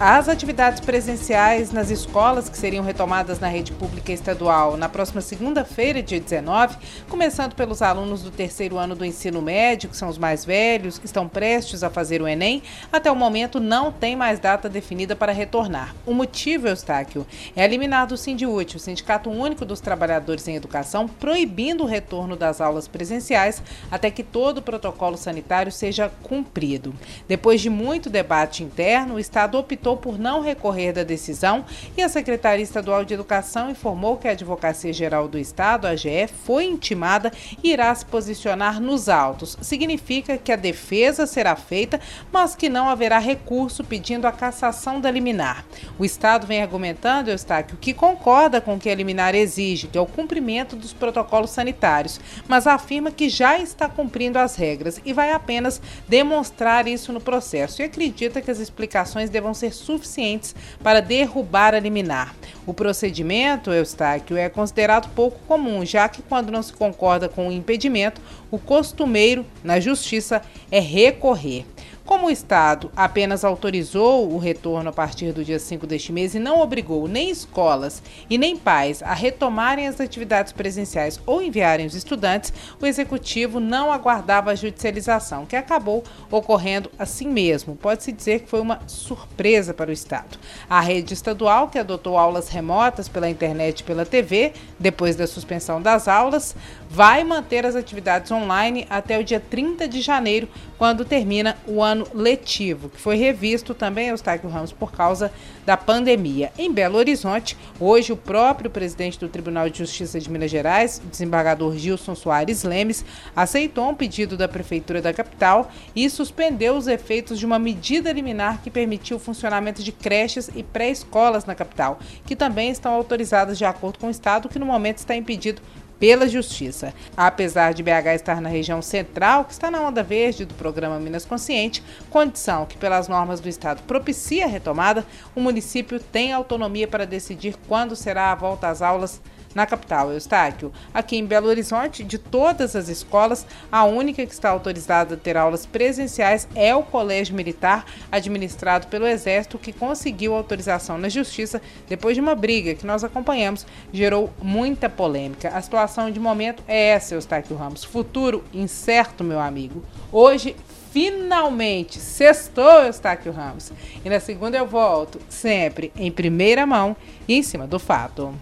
As atividades presenciais nas escolas que seriam retomadas na rede pública estadual na próxima segunda-feira, dia 19, começando pelos alunos do terceiro ano do ensino médio, que são os mais velhos, que estão prestes a fazer o Enem, até o momento não tem mais data definida para retornar. O motivo, Eustáquio, é eliminar do Sindiúte, o Sindicato Único dos Trabalhadores em Educação, proibindo o retorno das aulas presenciais até que todo o protocolo sanitário seja cumprido. Depois de muito debate interno, o Estado optou optou por não recorrer da decisão e a Secretaria Estadual de Educação informou que a Advocacia Geral do Estado, a AGE, foi intimada e irá se posicionar nos autos. Significa que a defesa será feita, mas que não haverá recurso pedindo a cassação da liminar. O Estado vem argumentando, Eustáquio, que concorda com o que a liminar exige, que é o cumprimento dos protocolos sanitários, mas afirma que já está cumprindo as regras e vai apenas demonstrar isso no processo e acredita que as explicações devam ser suficientes para derrubar a liminar. O procedimento, Eustáquio, é considerado pouco comum, já que quando não se concorda com o impedimento, o costumeiro na justiça é recorrer. Como o Estado apenas autorizou o retorno a partir do dia 5 deste mês e não obrigou nem escolas e nem pais a retomarem as atividades presenciais ou enviarem os estudantes, o Executivo não aguardava a judicialização, que acabou ocorrendo assim mesmo. Pode-se dizer que foi uma surpresa para o Estado. A rede estadual, que adotou aulas remotas pela internet e pela TV, depois da suspensão das aulas, vai manter as atividades online até o dia 30 de janeiro, quando termina o ano letivo, que foi revisto também, Eustáquio Ramos, por causa da pandemia. Em Belo Horizonte, hoje o próprio presidente do Tribunal de Justiça de Minas Gerais, desembargador Gilson Soares Lemes, aceitou um pedido da Prefeitura da capital e suspendeu os efeitos de uma medida liminar que permitiu o funcionamento de creches e pré-escolas na capital, que também estão autorizadas de acordo com o Estado, que no momento está impedido pela Justiça. Apesar de BH estar na região central, que está na onda verde do programa Minas Consciente, condição que, pelas normas do Estado, propicia a retomada, o município tem autonomia para decidir quando será a volta às aulas na capital, Eustáquio. Aqui em Belo Horizonte, de todas as escolas, a única que está autorizada a ter aulas presenciais é o Colégio Militar, administrado pelo Exército, que conseguiu autorização na Justiça depois de uma briga que nós acompanhamos, gerou muita polêmica. A situação de momento é essa, Eustáquio Ramos. Futuro incerto, meu amigo. Hoje, finalmente, sextou, Eustáquio Ramos. E na segunda eu volto, sempre em primeira mão e em cima do fato.